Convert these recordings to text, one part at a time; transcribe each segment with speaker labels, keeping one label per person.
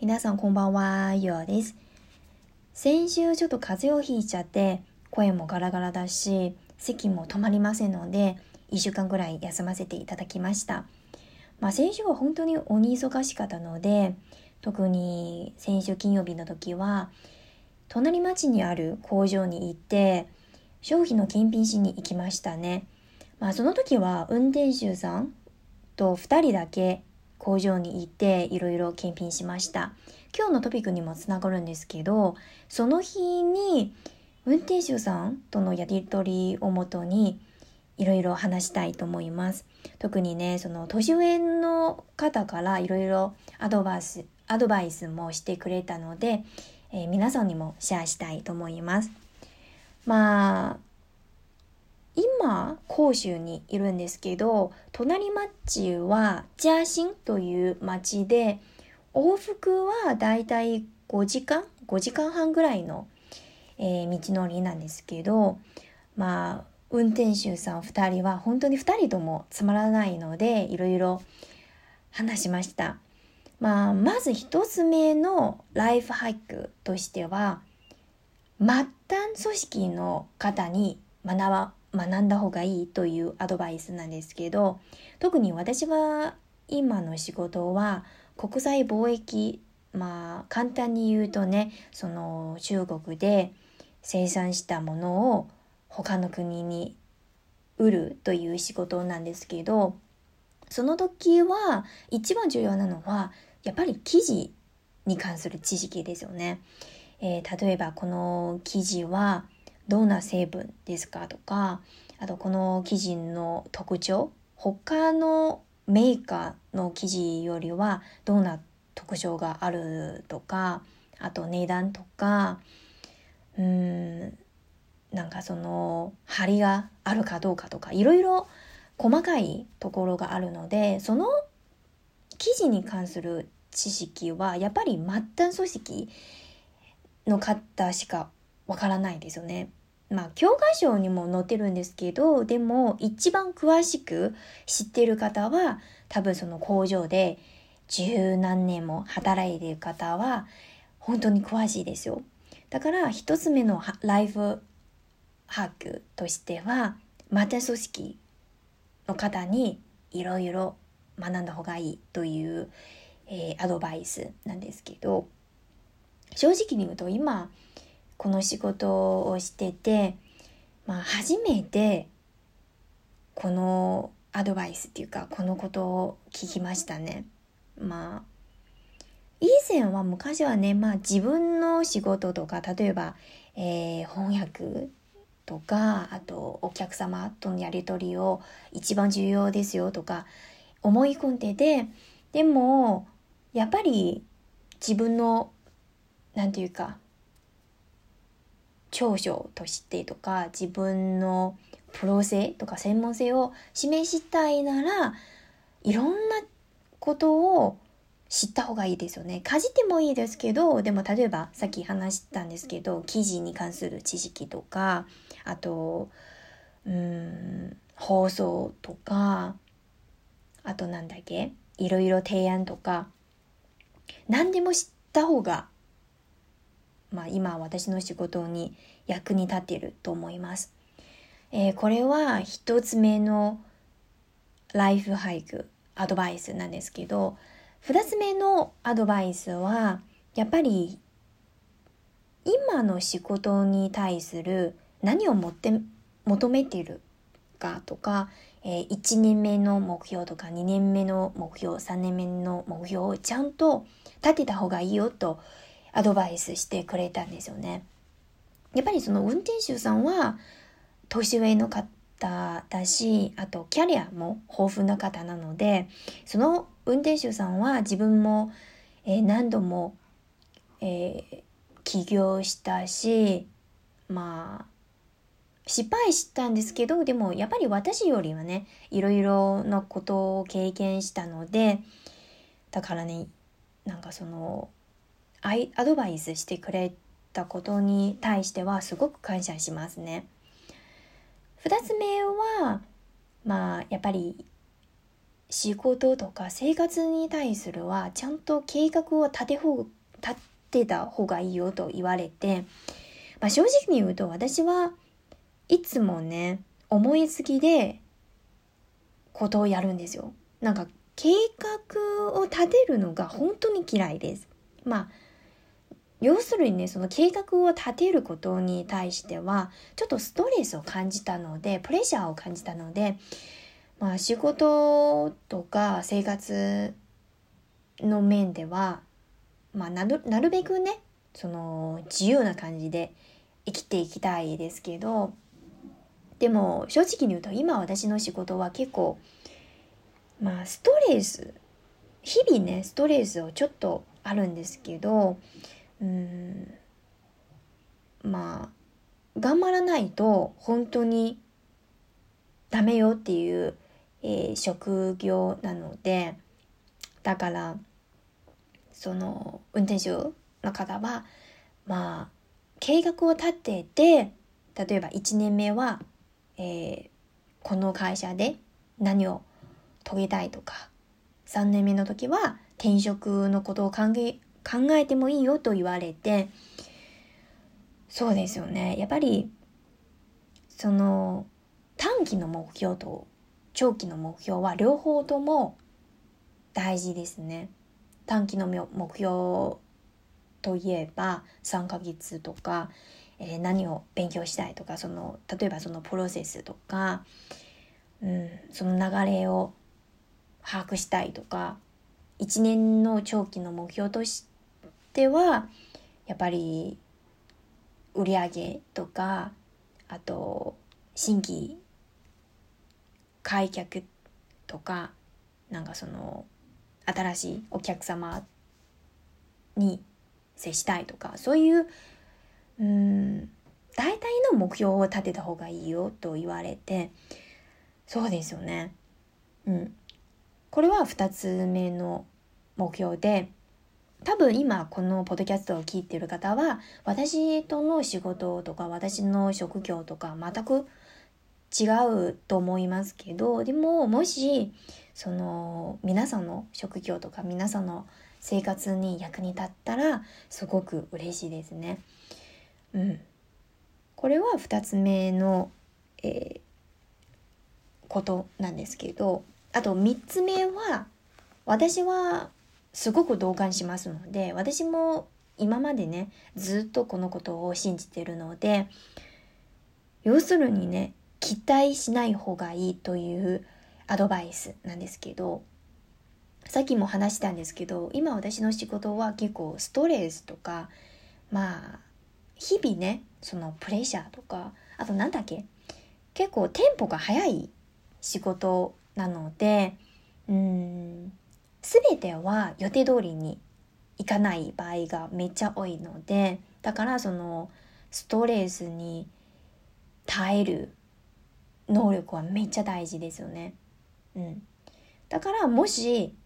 Speaker 1: 皆さんこんばんは、ようです。先週ちょっと風邪をひいちゃって、声もガラガラだし、咳も止まりませんので、1週間ぐらい休ませていただきました。まあ先週は本当に鬼忙しかったので、特に先週金曜日の時は、隣町にある工場に行って、商品の検品しに行きましたね。まあその時は運転手さんと2人だけ工場に行っていろいろ検品しました。今日のトピックにもつながるんですけど、その日に運転手さんとのやり取りをもとにいろいろ話したいと思います。特にね、その年上の方からいろいろアドバイス、アドバイスもしてくれたので、えー、皆さんにもシェアしたいと思います。まあ、今、広州にいるんですけど、隣町はジャーシンという町で、往復はだいたい5時間 ?5 時間半ぐらいの、えー、道のりなんですけど、まあ、運転手さん2人は本当に2人ともつまらないので、いろいろ話しました。まあ、まず1つ目のライフハックとしては、末端組織の方に学ば学んだ方がいいというアドバイスなんですけど特に私は今の仕事は国際貿易まあ簡単に言うとねその中国で生産したものを他の国に売るという仕事なんですけどその時は一番重要なのはやっぱり記事に関する知識ですよね。えー、例えばこの記事はどんな成分ですかとかあとこの生地の特徴他のメーカーの生地よりはどんな特徴があるとかあと値段とかうんなんかその張りがあるかどうかとかいろいろ細かいところがあるのでその記事に関する知識はやっぱり末端組織の方しかわからないですよね。まあ、教科書にも載ってるんですけど、でも一番詳しく知ってる方は、多分その工場で十何年も働いてる方は、本当に詳しいですよ。だから一つ目のライフハックとしては、また組織の方にいろいろ学んだ方がいいという、えー、アドバイスなんですけど、正直に言うと今、この仕事をしてて、まあ、初めてこのアドバイスっていうかこのことを聞きましたね。まあ以前は昔はね、まあ自分の仕事とか、例えば、えー、翻訳とか、あとお客様とのやり取りを一番重要ですよとか思い込んでて、でも、やっぱり自分の、なんていうか、長所としてとか自分のプロ性とか専門性を示したいならいろんなことを知った方がいいですよね。かじってもいいですけど、でも例えばさっき話したんですけど、記事に関する知識とか、あと、うん、放送とか、あとなんだっけいろいろ提案とか、何でも知った方がまあ、今私の仕事に役に立っていると思います。えー、これは一つ目のライフハイクアドバイスなんですけど二つ目のアドバイスはやっぱり今の仕事に対する何をもって求めているかとか、えー、1年目の目標とか2年目の目標3年目の目標をちゃんと立てた方がいいよとアドバイスしてくれたんですよね。やっぱりその運転手さんは年上の方だし、あとキャリアも豊富な方なので、その運転手さんは自分も、え、何度も、えー、起業したし、まあ、失敗したんですけど、でもやっぱり私よりはね、いろいろなことを経験したので、だからね、なんかその、アドバイスしてくれたことに対してはすごく感謝しますね。二つ目は、まあ、やっぱり仕事とか生活に対するはちゃんと計画を立てほ立てた方がいいよと言われて、まあ、正直に言うと私はいつもね思いつきでことをやるんですよ。なんか計画を立てるのが本当に嫌いです。まあ要するにねその計画を立てることに対してはちょっとストレスを感じたのでプレッシャーを感じたのでまあ仕事とか生活の面ではまあなるなるべくねその自由な感じで生きていきたいですけどでも正直に言うと今私の仕事は結構まあストレス日々ねストレスをちょっとあるんですけどうん。まあ頑張らないと本当にダメよっていう、えー、職業なのでだからその運転手の方はまあ計画を立てて例えば1年目は、えー、この会社で何を遂げたいとか3年目の時は転職のことを考え考えてもいいよと言われてそうですよねやっぱりその短期の目標と長期の目標は両方とも大事ですね。短期の目標といえば3ヶ月とか、えー、何を勉強したいとかその例えばそのプロセスとか、うん、その流れを把握したいとか1年の長期の目標としてはやっぱり売り上げとかあと新規開脚とかなんかその新しいお客様に接したいとかそういううん大体の目標を立てた方がいいよと言われてそうですよね。うん、これは2つ目の目標で多分今このポッドキャストを聞いてる方は私との仕事とか私の職業とか全く違うと思いますけどでももしその皆さんの職業とか皆さんの生活に役に立ったらすごく嬉しいですね。うん、これは2つ目の、えー、ことなんですけどあと3つ目は私はすごく同感しますので私も今までねずっとこのことを信じてるので要するにね期待しない方がいいというアドバイスなんですけどさっきも話したんですけど今私の仕事は結構ストレスとかまあ日々ねそのプレッシャーとかあと何だっけ結構テンポが速い仕事なのでうん全ては予定通りにいかない場合がめっちゃ多いのでだからそのストレスに耐える能力はめっちゃ大事ですよね。うん、だからもし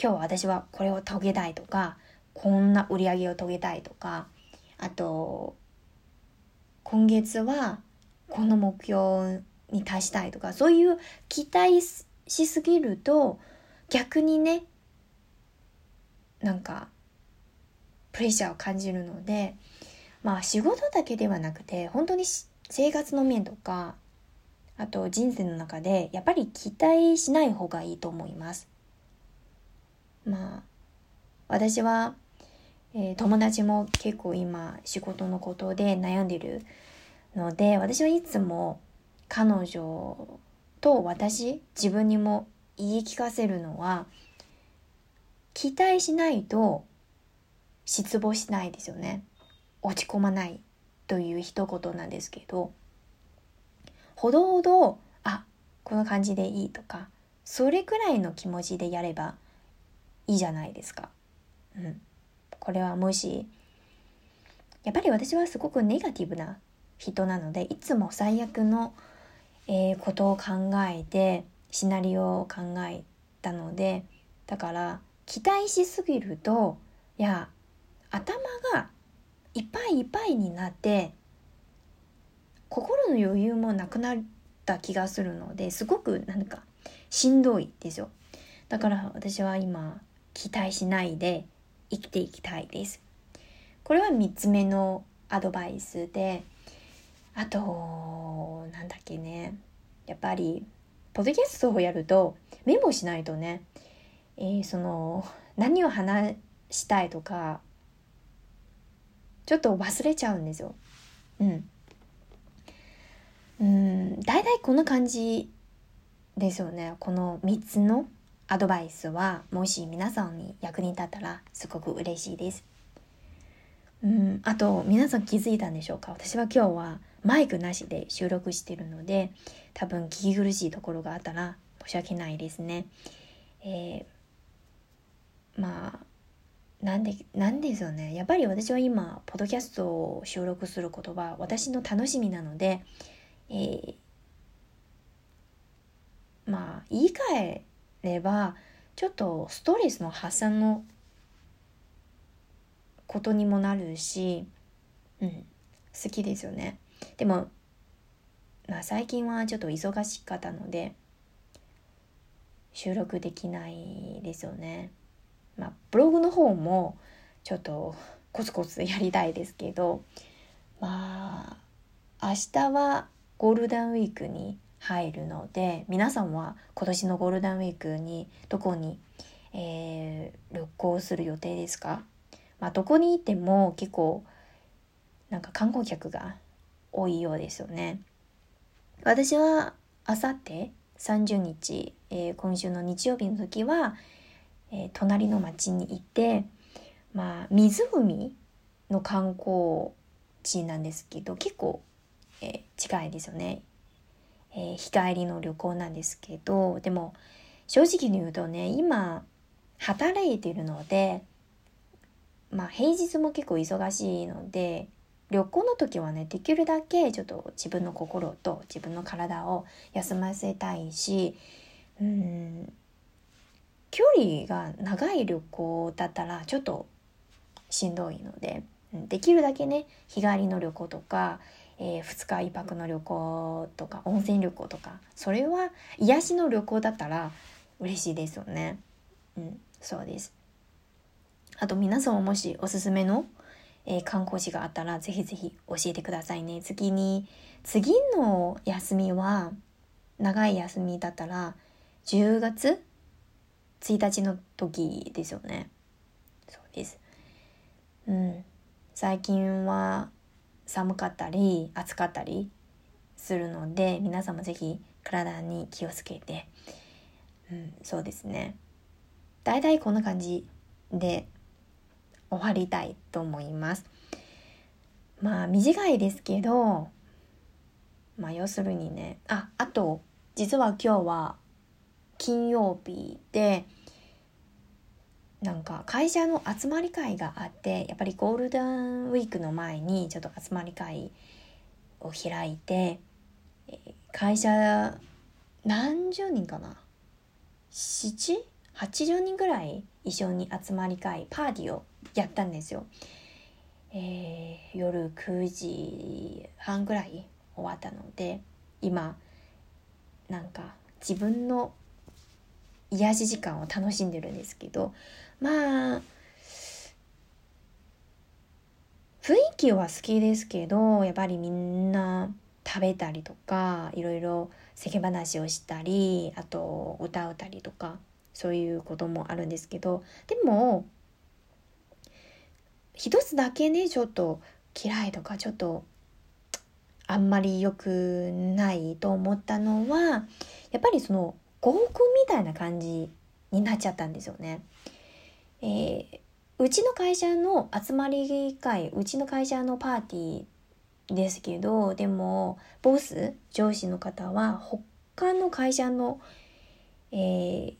Speaker 1: 今日私はこれを遂げたいとかこんな売り上げを遂げたいとかあと今月はこの目標に達したいとかそういう期待しすぎると逆にねなんかプレッシャーを感じるのでまあ仕事だけではなくて本当に生活の面とかあと人生の中でやっぱり期待しない方がいいと思います。まあ私は、えー、友達も結構今仕事のことで悩んでるので私はいつも彼女と私自分にも言い聞かせるのは期待しないと失望しないですよね落ち込まないという一言なんですけどほどほどあこの感じでいいとかそれくらいの気持ちでやればいいじゃないですか。うん、これはもしやっぱり私はすごくネガティブな人なのでいつも最悪の、えー、ことを考えてシナリオを考えたのでだから期待しすぎるといや頭がいっぱいいっぱいになって心の余裕もなくなった気がするのですごくなんかしんどいですよ。だから私は今期待しないで生きていきたいです。これは3つ目のアドバイスであとなんだっけね。やっぱりポッドキャストをやるとメモしないとね、えー、その何を話したいとかちょっと忘れちゃうんですよ。うん。うん、大体こんな感じですよね。この3つのアドバイスは、もし皆さんに役に立ったらすごく嬉しいです。うん、あと、皆さん気づいたんでしょうか？私は今日はマイクなしで収録してるので、多分聞き苦しいところがあったら申し訳ないですね。えー、まあ、なんで、なんですよね。やっぱり私は今、ポッドキャストを収録することは私の楽しみなので、えー、まあ、言い換えれば、ちょっとストレスの発散のことにもなるし、うん、好きですよね。でも、まあ最近はちょっと忙しかったので、収録できないですよね。まあ、ブログの方もちょっとコツコツやりたいですけどまあ明日はゴールデンウィークに入るので皆さんは今年のゴールデンウィークにどこに、えー、旅行する予定ですか、まあ、どこにいても結構なんか観光客が多いようですよね。私はあさって30日、えー、今週の日曜日の時は、えー、隣の町にいて、まあ、湖の観光地なんですけど結構、えー、近いですよね、え、日帰りの旅行なんですけどでも正直に言うとね今働いてるのでまあ平日も結構忙しいので旅行の時はねできるだけちょっと自分の心と自分の体を休ませたいしうん距離が長い旅行だったらちょっとしんどいのでできるだけね日帰りの旅行とか、えー、2日1泊の旅行とか温泉旅行とかそれは癒しの旅行だったら嬉しいですよね。うん、そうです。あと皆さんももしおすすめの、えー、観光地があったらぜひぜひ教えてくださいね。次に次の休みは長い休みだったら10月1日の時ですよね。そうです。うん。最近は寒かったり暑かったりするので皆様ぜひ体に気をつけて、うん、そうですね。大体こんな感じで終わりたいと思います。まあ短いですけど、まあ要するにね、あ、あと実は今日は金曜日でなんか会社の集まり会があってやっぱりゴールデンウィークの前にちょっと集まり会を開いて会社何十人かな？7?80 人ぐらい一緒に集まり会パーティーをやったんですよ。えー、夜9時半ぐらい終わったので今なんか自分の癒し時間を楽しんでるんですけどまあ雰囲気は好きですけどやっぱりみんな食べたりとかいろいろ世間話をしたりあと歌うたりとかそういうこともあるんですけどでも一つだけねちょっと嫌いとかちょっとあんまり良くないと思ったのはやっぱりその合コンみたいな感じになっちゃったんですよね。えー、うちの会社の集まり会うちの会社のパーティーですけどでもボス上司の方は他の会社の、えー、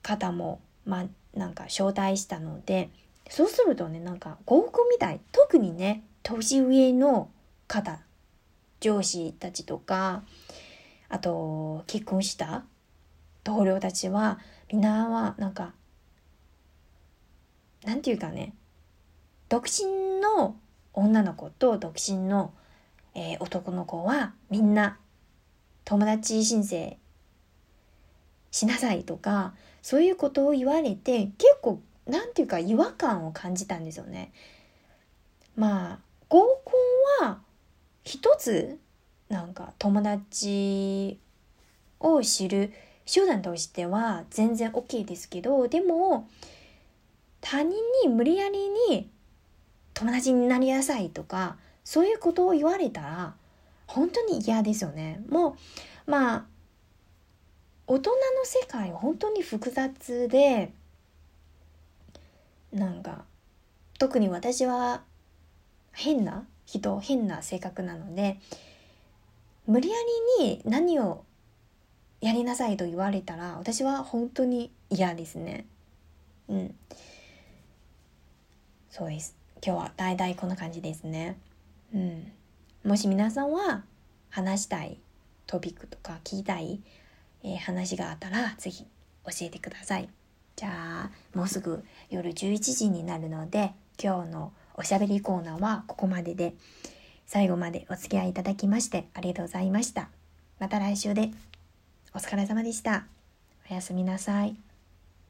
Speaker 1: 方もまあなんか招待したのでそうするとねなんか合コンみたい。特にね年上の方上司たちとかあと結婚した同僚たちはみんなはなんかなんていうかね独身の女の子と独身の、えー、男の子はみんな友達申請しなさいとかそういうことを言われて結何て言うか違和感を感じたんですよね。まあ合コンは一つなんか友達を知る手段としては全然 OK ですけどでも他人に無理やりに友達になりなさいとかそういうことを言われたら本当に嫌ですよね。もうまあ大人の世界は本当に複雑でなんか特に私は変な人変な性格なので無理やりに何をやりなさいと言われたら私は本当に嫌ですね。うん。そうです。今日は大体こんな感じですね。うん。もし皆さんは話したいトピックとか聞きたい、えー、話があったらぜひ教えてください。じゃあもうすぐ夜11時になるので今日のおしゃべりコーナーはここまでで最後までお付き合いいただきましてありがとうございました。また来週でお疲れ様でした。おやすみなさい。